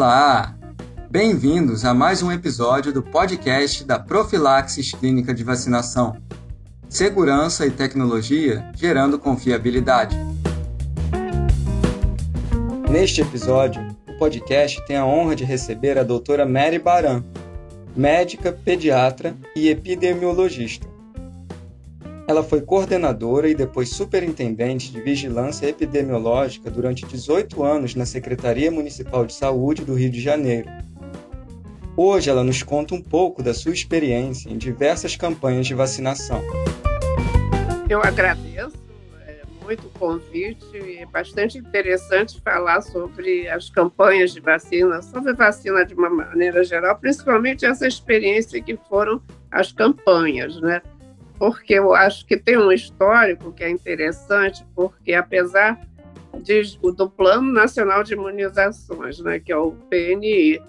Olá! Bem-vindos a mais um episódio do podcast da Profilaxis Clínica de Vacinação. Segurança e tecnologia gerando confiabilidade. Neste episódio, o podcast tem a honra de receber a doutora Mary Baran, médica, pediatra e epidemiologista. Ela foi coordenadora e depois superintendente de vigilância epidemiológica durante 18 anos na Secretaria Municipal de Saúde do Rio de Janeiro. Hoje ela nos conta um pouco da sua experiência em diversas campanhas de vacinação. Eu agradeço é, muito o convite, é bastante interessante falar sobre as campanhas de vacina, sobre vacina de uma maneira geral, principalmente essa experiência que foram as campanhas, né? Porque eu acho que tem um histórico que é interessante, porque apesar de, do Plano Nacional de Imunizações, né, que é o PNI,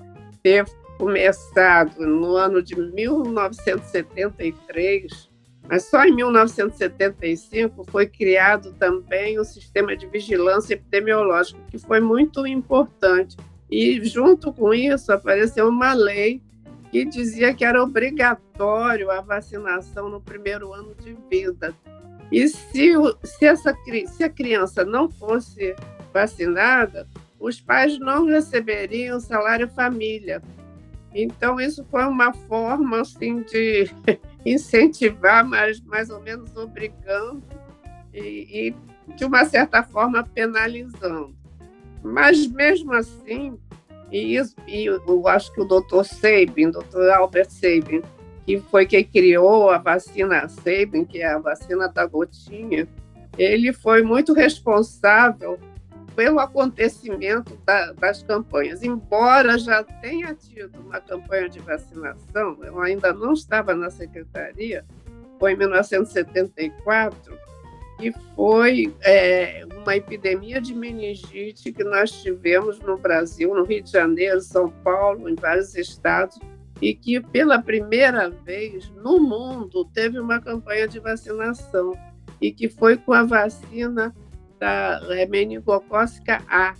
ter começado no ano de 1973, mas só em 1975 foi criado também o sistema de vigilância epidemiológica, que foi muito importante. E junto com isso apareceu uma lei que dizia que era obrigatório a vacinação no primeiro ano de vida. E se, se, essa, se a criança não fosse vacinada, os pais não receberiam salário família. Então, isso foi uma forma assim, de incentivar, mas mais ou menos obrigando e, e, de uma certa forma, penalizando. Mas, mesmo assim, e, e eu acho que o doutor Sabin, doutor Albert Sabin, que foi quem criou a vacina Sabin, que é a vacina da gotinha, ele foi muito responsável pelo acontecimento da, das campanhas. Embora já tenha tido uma campanha de vacinação, eu ainda não estava na secretaria, foi em 1974, que foi é, uma epidemia de meningite que nós tivemos no Brasil, no Rio de Janeiro, São Paulo, em vários estados, e que pela primeira vez no mundo teve uma campanha de vacinação e que foi com a vacina da meningocócica A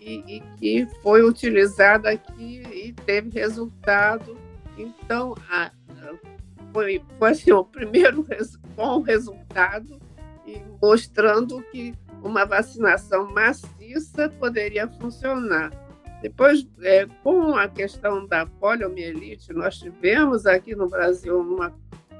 e, que foi utilizada aqui e teve resultado. Então, a, foi, foi assim, o primeiro bom resultado mostrando que uma vacinação maciça poderia funcionar. Depois, é, com a questão da poliomielite, nós tivemos aqui no Brasil uma,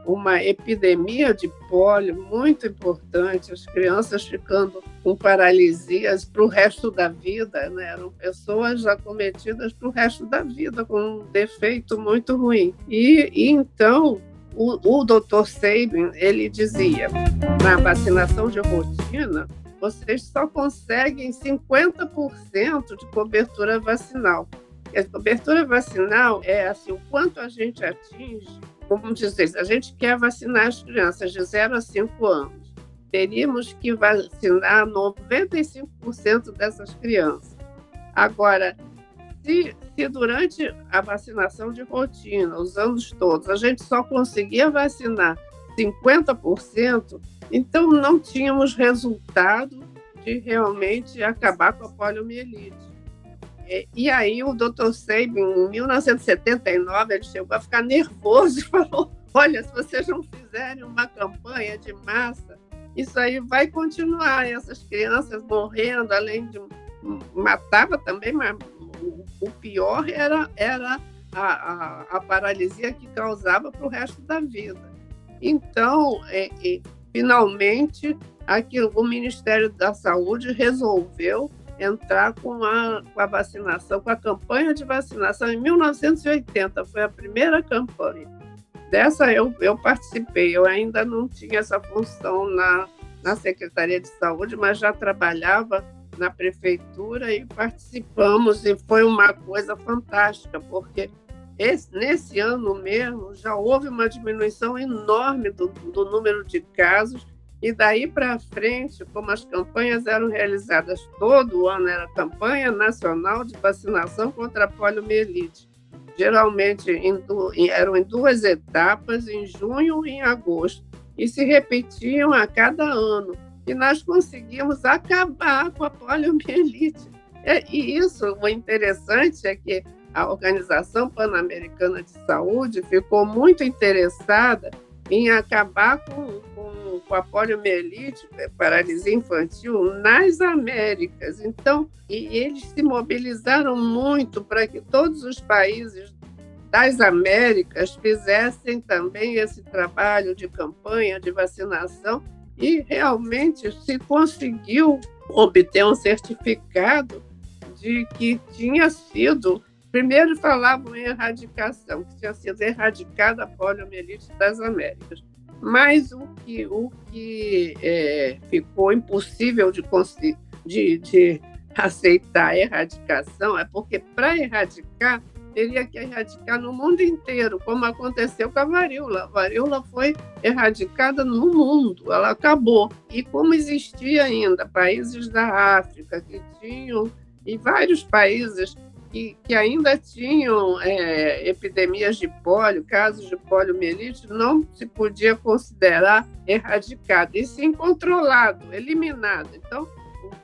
uma epidemia de polio muito importante, as crianças ficando com paralisias para o resto da vida, né? eram pessoas acometidas para o resto da vida, com um defeito muito ruim. E, e então, o, o doutor Sabin, ele dizia, na vacinação de rotina, vocês só conseguem 50% de cobertura vacinal. a cobertura vacinal é assim, o quanto a gente atinge, como dizer, a gente quer vacinar as crianças de 0 a 5 anos, teríamos que vacinar 95% dessas crianças. Agora, se, se durante a vacinação de rotina, os anos todos, a gente só conseguia vacinar 50%, então não tínhamos resultado de realmente acabar com a poliomielite. E, e aí o Dr. Sabin, em 1979, ele chegou a ficar nervoso e falou: olha, se vocês não fizerem uma campanha de massa, isso aí vai continuar, essas crianças morrendo, além de matava também, mas o pior era, era a, a, a paralisia que causava para o resto da vida. Então, é, é, finalmente, aqui, o Ministério da Saúde resolveu entrar com a, com a vacinação, com a campanha de vacinação em 1980, foi a primeira campanha. Dessa eu, eu participei, eu ainda não tinha essa função na, na Secretaria de Saúde, mas já trabalhava na prefeitura e participamos e foi uma coisa fantástica, porque esse, nesse ano mesmo já houve uma diminuição enorme do, do número de casos e daí para frente, como as campanhas eram realizadas todo ano, era campanha nacional de vacinação contra a poliomielite. Geralmente em, eram em duas etapas, em junho e em agosto, e se repetiam a cada ano e nós conseguimos acabar com a poliomielite É, e isso, o interessante é que a Organização Pan-Americana de Saúde ficou muito interessada em acabar com, com, com a poliomielite, é, paralisia infantil, nas Américas. Então, e eles se mobilizaram muito para que todos os países das Américas fizessem também esse trabalho de campanha de vacinação e realmente se conseguiu obter um certificado de que tinha sido Primeiro falavam em erradicação, que tinha sido erradicada a poliomielite das Américas. Mas o que, o que é, ficou impossível de, de, de aceitar a erradicação é porque, para erradicar, teria que erradicar no mundo inteiro, como aconteceu com a varíola. A varíola foi erradicada no mundo, ela acabou. E como existia ainda países da África que tinham, e vários países que, que ainda tinham é, epidemias de pólio, casos de poliomielite, não se podia considerar erradicado, e sim controlado, eliminado. Então,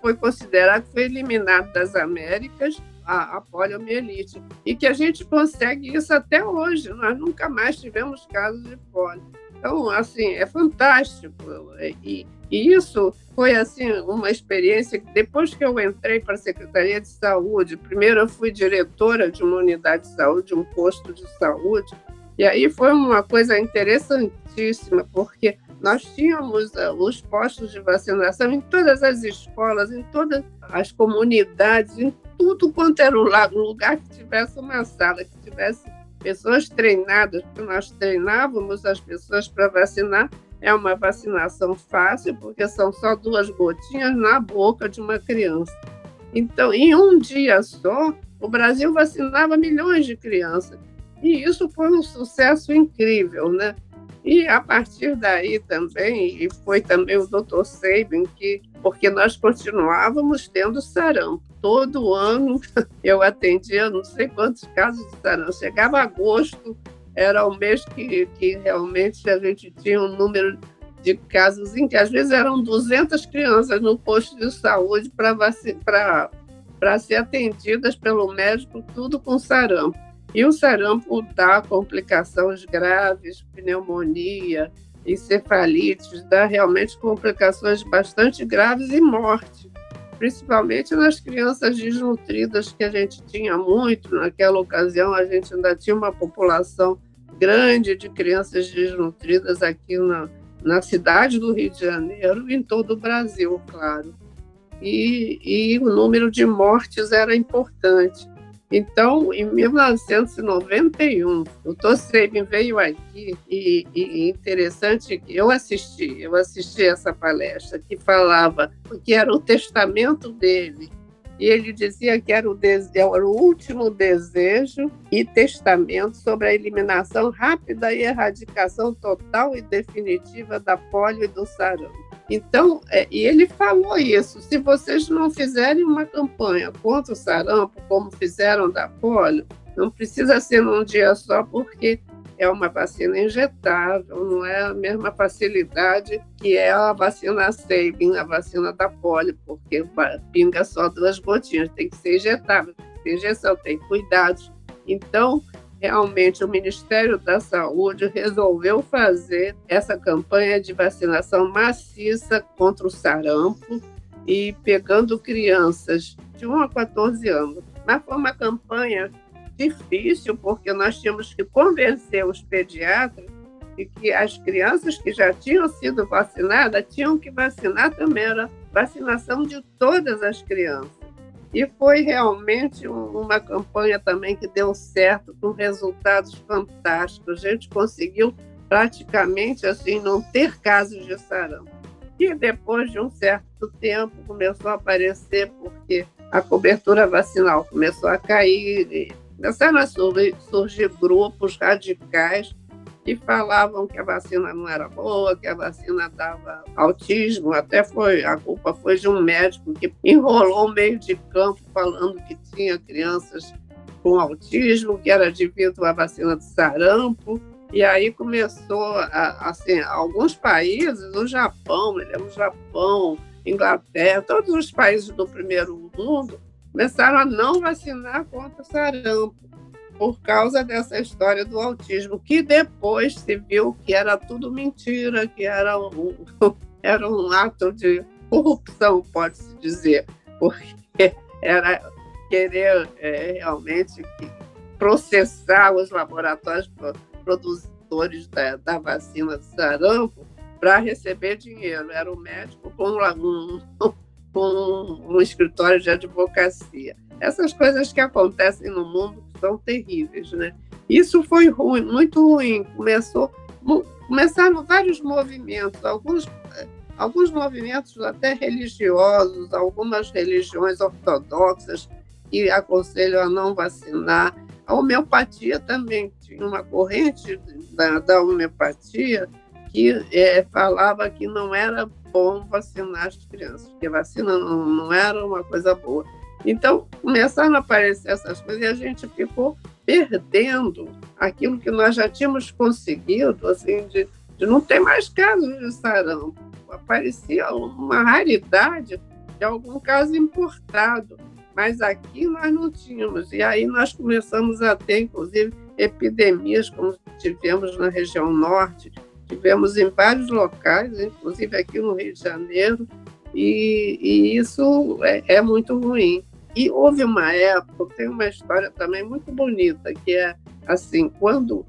foi considerado foi eliminado das Américas a, a poliomielite, e que a gente consegue isso até hoje, nós nunca mais tivemos casos de polio. Então, assim, é fantástico. E, e isso foi assim uma experiência que depois que eu entrei para a Secretaria de Saúde, primeiro eu fui diretora de uma unidade de saúde, um posto de saúde, e aí foi uma coisa interessantíssima, porque nós tínhamos uh, os postos de vacinação em todas as escolas, em todas as comunidades, em tudo quanto era um lugar que tivesse uma sala, que tivesse pessoas treinadas, porque nós treinávamos as pessoas para vacinar é uma vacinação fácil, porque são só duas gotinhas na boca de uma criança. Então, em um dia só, o Brasil vacinava milhões de crianças. E isso foi um sucesso incrível, né? E a partir daí também, e foi também o Dr. Sabin que, porque nós continuávamos tendo sarampo. Todo ano eu atendia não sei quantos casos de sarampo. Chegava agosto, era o mês que, que realmente a gente tinha um número de casos em que às vezes eram 200 crianças no posto de saúde para ser atendidas pelo médico, tudo com sarampo. E o sarampo dá complicações graves, pneumonia, encefalites, dá realmente complicações bastante graves e morte, principalmente nas crianças desnutridas, que a gente tinha muito. Naquela ocasião, a gente ainda tinha uma população grande de crianças desnutridas aqui na, na cidade do Rio de Janeiro e em todo o Brasil, claro. E, e o número de mortes era importante. Então, em 1991, o Tosseben veio aqui e, e interessante que eu assisti, eu assisti essa palestra que falava que era o testamento dele e ele dizia que era o, era o último desejo e testamento sobre a eliminação rápida e erradicação total e definitiva da polio e do sarampo. Então, é, e ele falou isso: se vocês não fizerem uma campanha contra o sarampo, como fizeram da polio, não precisa ser num dia só, porque é uma vacina injetável, não é a mesma facilidade que é a vacina Sabin, a vacina da polio, porque pinga só duas gotinhas, tem que ser injetável, tem que ser injeção, tem cuidados. Então, realmente, o Ministério da Saúde resolveu fazer essa campanha de vacinação maciça contra o sarampo e pegando crianças de 1 a 14 anos. Mas foi uma campanha difícil, porque nós tínhamos que convencer os pediatras de que as crianças que já tinham sido vacinadas tinham que vacinar também, era vacinação de todas as crianças. E foi realmente uma campanha também que deu certo, com resultados fantásticos. A gente conseguiu praticamente assim não ter casos de sarampo. E depois de um certo tempo começou a aparecer porque a cobertura vacinal começou a cair, Começaram a surgir grupos radicais que falavam que a vacina não era boa, que a vacina dava autismo. Até foi a culpa foi de um médico que enrolou meio de campo falando que tinha crianças com autismo, que era devido à vacina do sarampo. E aí começou, a, assim, alguns países, o Japão, o Japão, Inglaterra, todos os países do primeiro mundo começaram a não vacinar contra sarampo por causa dessa história do autismo, que depois se viu que era tudo mentira, que era um, era um ato de corrupção, pode-se dizer, porque era querer é, realmente processar os laboratórios produtores da, da vacina do sarampo para receber dinheiro. Era o médico com um, com um escritório de advocacia. Essas coisas que acontecem no mundo são terríveis, né? Isso foi ruim, muito ruim. Começou, começaram vários movimentos, alguns, alguns movimentos até religiosos, algumas religiões ortodoxas que aconselham a não vacinar. A homeopatia também tinha uma corrente da, da homeopatia que é, falava que não era bom vacinar as crianças, porque vacina não, não era uma coisa boa. Então, começaram a aparecer essas coisas e a gente ficou perdendo aquilo que nós já tínhamos conseguido, assim, de, de não ter mais casos de sarampo. Aparecia uma raridade de algum caso importado, mas aqui nós não tínhamos. E aí nós começamos a ter, inclusive, epidemias, como tivemos na região norte, tivemos em vários locais, inclusive aqui no Rio de Janeiro, e, e isso é, é, muito ruim. E houve uma época, tem uma história também muito bonita, que é assim, quando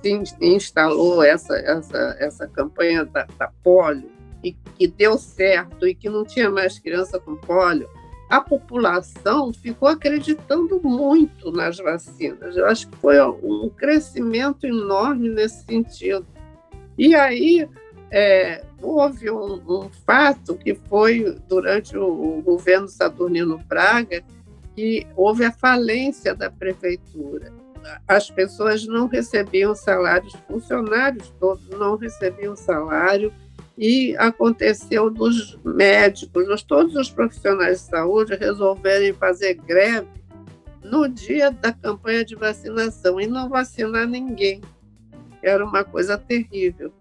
se instalou essa, essa, essa campanha da, da polio, e que deu certo, e que não tinha mais criança com polio, a população ficou acreditando muito nas vacinas. Eu acho que foi um crescimento enorme nesse sentido. E aí é, houve um, um, fato que foi durante o, o, governo Saturnino Braga, que houve a falência da prefeitura. As pessoas não recebiam salários, funcionários todos não recebiam salário, e aconteceu dos médicos, dos, todos os profissionais de saúde resolverem fazer greve no dia da campanha de vacinação e não vacinar ninguém. Era uma coisa terrível.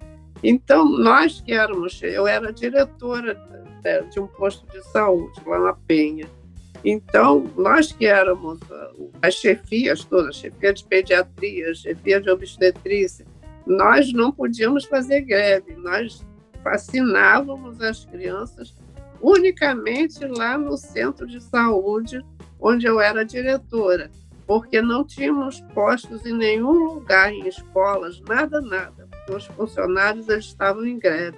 Então, nós que éramos, eu era diretora de um posto de saúde lá na Penha. Então, nós que éramos ah, as chefias todas, chefia de pediatria, chefia de obstetrícia, nós não podíamos fazer greve, nós vacinávamos as crianças unicamente lá no centro de saúde, onde eu era diretora, porque não tínhamos postos em nenhum lugar, em escolas, nada, nada, os funcionários eles estavam em greve.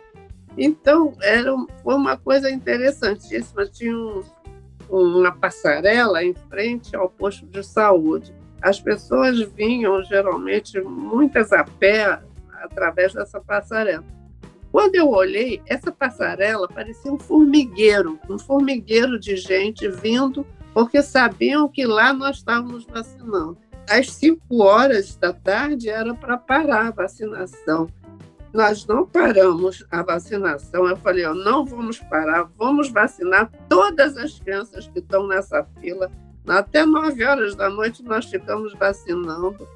Então, era, foi uma coisa interessantíssima. Tinha um, uma passarela em frente ao posto de saúde. As pessoas vinham, geralmente, muitas a pé, através dessa passarela. Quando eu olhei, essa passarela parecia um formigueiro, um formigueiro de gente vindo, porque sabiam que lá nós estávamos vacinando. Às 5 horas da tarde era para parar a vacinação. Nós não paramos a vacinação. Eu falei, ó, não vamos parar, vamos vacinar todas as crianças que estão nessa fila. Até 9 horas da noite nós ficamos vacinando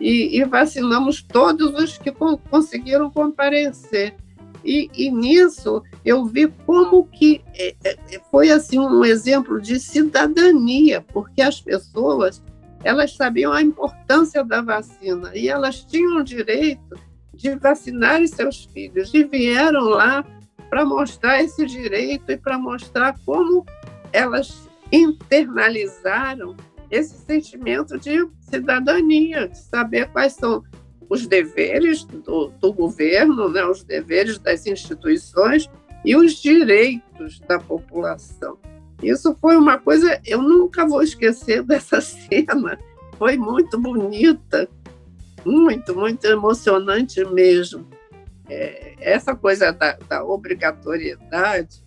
e, e vacinamos todos os que conseguiram comparecer. E, e, nisso eu vi como que é, é, foi assim um exemplo de cidadania, porque as pessoas elas sabiam a importância da vacina e elas tinham o direito de vacinar seus filhos e vieram lá para mostrar esse direito e para mostrar como elas internalizaram esse sentimento de cidadania, de saber quais são os deveres do, do governo, né, os deveres das instituições e os direitos da população. Isso foi uma coisa, eu nunca vou esquecer dessa cena, foi muito bonita, muito, muito emocionante mesmo. É, essa coisa da, da, obrigatoriedade,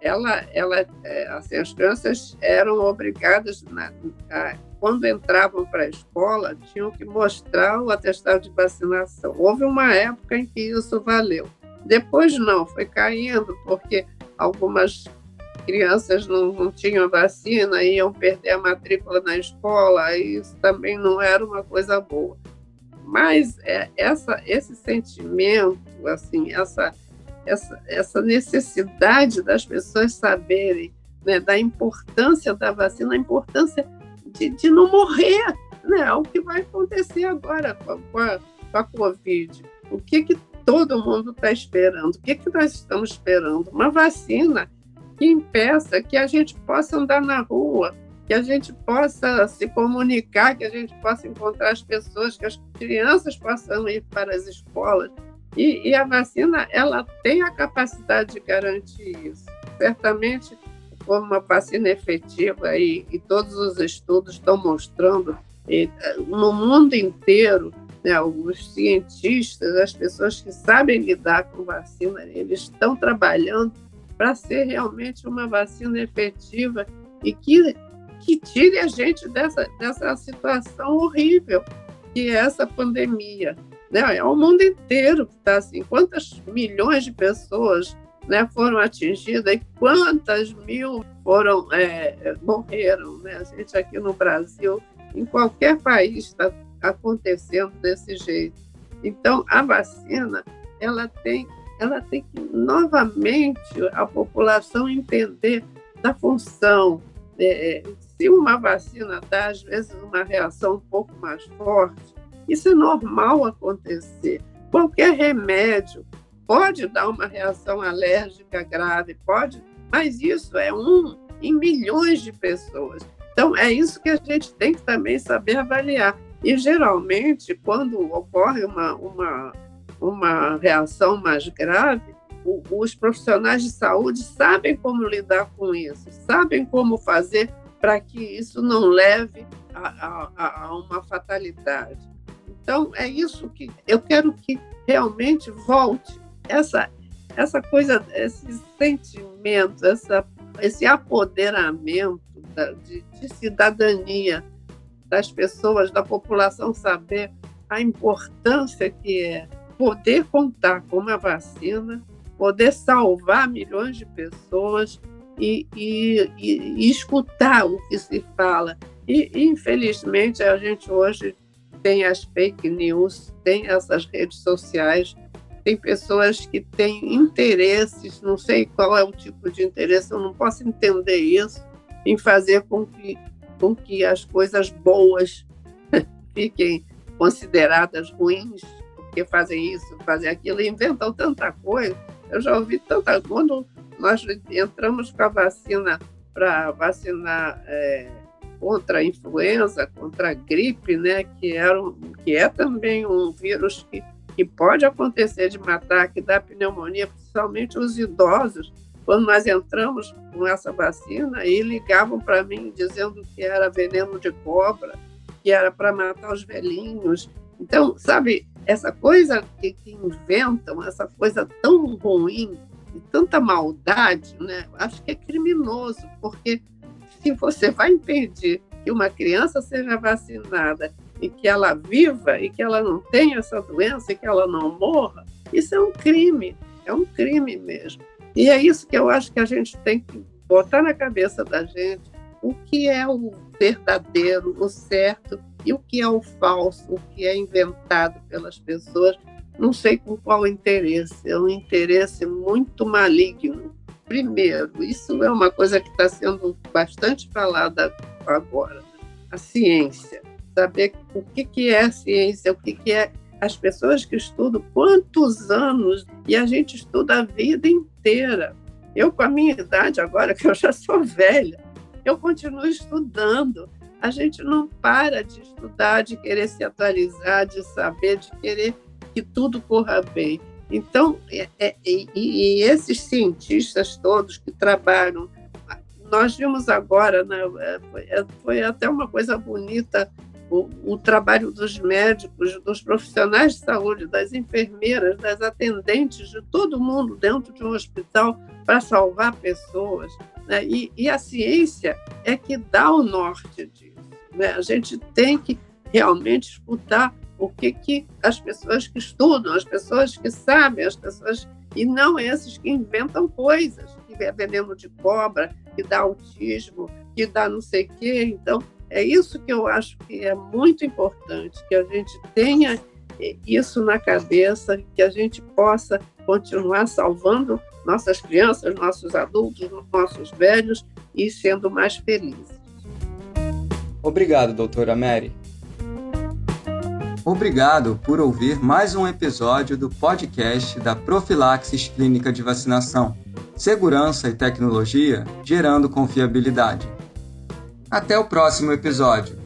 ela, ela, é, assim, as crianças eram obrigadas na, a quando entravam para a escola, tinham que mostrar o atestado de vacinação. Houve uma época em que isso valeu. Depois não, foi caindo, porque algumas crianças não, não tinham vacina, iam perder a matrícula na escola, isso também não era uma coisa boa. Mas é, essa, esse sentimento, assim, essa, essa, essa necessidade das pessoas saberem né, da importância da vacina, a importância de, de não morrer, né? É o que vai acontecer agora com a, com a, com a Covid. O que, que todo mundo está esperando? O que, que nós estamos esperando? Uma vacina que impeça que a gente possa andar na rua, que a gente possa se comunicar, que a gente possa encontrar as pessoas, que as crianças possam ir para as escolas. E, e a vacina, ela tem a capacidade de garantir isso. Certamente, como uma vacina efetiva, e, e todos os estudos estão mostrando, e, no mundo inteiro, né, os cientistas, as pessoas que sabem lidar com vacina, eles estão trabalhando para ser realmente uma vacina efetiva e que, que tire a gente dessa, dessa situação horrível que é essa pandemia. Né? É o mundo inteiro que está assim. Quantas milhões de pessoas né, foram atingidas e quantas mil foram é, morreram? Né? A gente aqui no Brasil, em qualquer país, está acontecendo desse jeito. Então, a vacina, ela tem, ela tem que novamente a população entender da função. É, se uma vacina dá, às vezes, uma reação um pouco mais forte, isso é normal acontecer. Qualquer remédio pode dar uma reação alérgica grave, pode, mas isso é um em milhões de pessoas. Então, é isso que a gente tem que também saber avaliar. E, geralmente, quando ocorre uma, uma, uma reação mais grave, o, os profissionais de saúde sabem como lidar com isso, sabem como fazer para que isso não leve a, a, a uma fatalidade. Então, é isso que eu quero que realmente volte essa, essa coisa, esse sentimento, essa, esse apoderamento da, de, de cidadania das pessoas, da população saber a importância que é poder contar com uma vacina, poder salvar milhões de pessoas e, e, e, e escutar o que se fala. E, infelizmente, a gente hoje tem as fake news, tem essas redes sociais, tem pessoas que têm interesses, não sei qual é o tipo de interesse, eu não posso entender isso, em fazer com que com que as coisas boas fiquem consideradas ruins, porque fazem isso, fazem aquilo, inventam tanta coisa. Eu já ouvi tanta quando nós entramos com a vacina para vacinar é, contra a influenza, contra a gripe, né, que, era um, que é também um vírus que, que pode acontecer de matar, que dá pneumonia, principalmente os idosos. Quando nós entramos com essa vacina, e ligavam para mim dizendo que era veneno de cobra, que era para matar os velhinhos. Então, sabe, essa coisa que, que, inventam, essa coisa tão ruim e tanta maldade, né? Acho que é criminoso, porque se você vai impedir que uma criança seja vacinada e que ela viva e que ela não tenha essa doença e que ela não morra, isso é um crime, é um crime mesmo. E é isso que eu acho que a gente tem que botar na cabeça da gente o que é o verdadeiro, o certo e o que é o falso, o que é inventado pelas pessoas, não sei com qual interesse, é um interesse muito maligno. Primeiro, isso é uma coisa que está sendo bastante falada agora, a ciência, saber o que, que é ciência, o que, que é as pessoas que estudam quantos anos e a gente estuda a vida inteira. Eu, com a minha idade agora, que eu já sou velha, eu continuo estudando. A gente não para de estudar, de querer se atualizar, de saber, de querer que tudo corra bem. Então, é, é, e, e, esses cientistas todos que trabalham, nós vimos agora, né, é, foi, é, foi até uma coisa bonita o, o, trabalho dos médicos, dos profissionais de saúde, das enfermeiras, das atendentes, de todo mundo dentro de um hospital para salvar pessoas. Né? E, e, a ciência é que dá o norte disso. Né? A gente tem que realmente escutar o que, que as pessoas que estudam, as pessoas que sabem, as pessoas e não esses que inventam coisas, que é veneno de cobra, que dá autismo, que dá não sei o quê. Então, é isso que eu acho que é muito importante, que a gente tenha isso na cabeça, que a gente possa continuar salvando nossas crianças, nossos adultos, nossos velhos e sendo mais felizes. Obrigado, doutora Mary. Obrigado por ouvir mais um episódio do podcast da Profilaxis Clínica de Vacinação. Segurança e tecnologia gerando confiabilidade. Até o próximo episódio.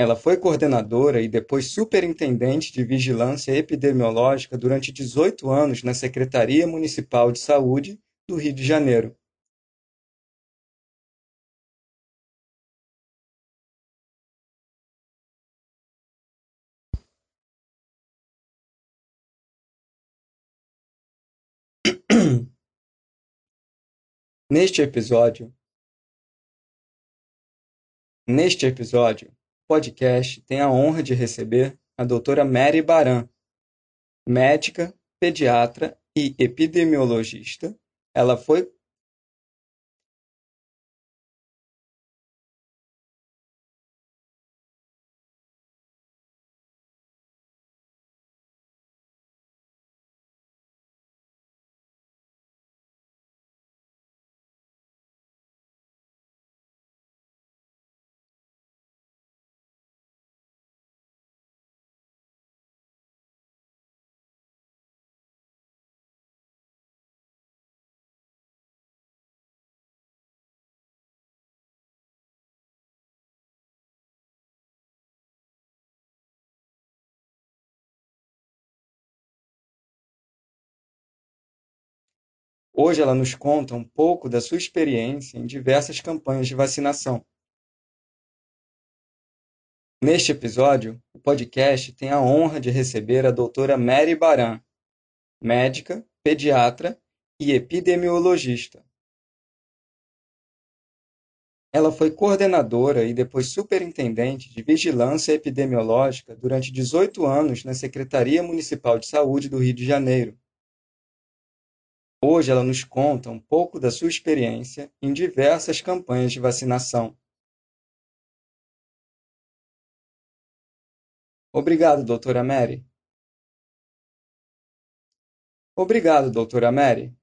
Ela foi coordenadora e depois superintendente de vigilância epidemiológica durante 18 anos na Secretaria Municipal de Saúde do Rio de Janeiro. Neste episódio, neste episódio, podcast tem a honra de receber a doutora Mary Baran, médica, pediatra e epidemiologista. Ela foi Hoje ela nos conta um pouco da sua experiência em diversas campanhas de vacinação. Neste episódio, o podcast tem a honra de receber a doutora Mary Baran, médica, pediatra e epidemiologista. Ela foi coordenadora e depois superintendente de vigilância epidemiológica durante 18 anos na Secretaria Municipal de Saúde do Rio de Janeiro Hoje ela nos conta um pouco da sua experiência em diversas campanhas de vacinação. Obrigado, doutora Mary. Obrigado, doutora Mary.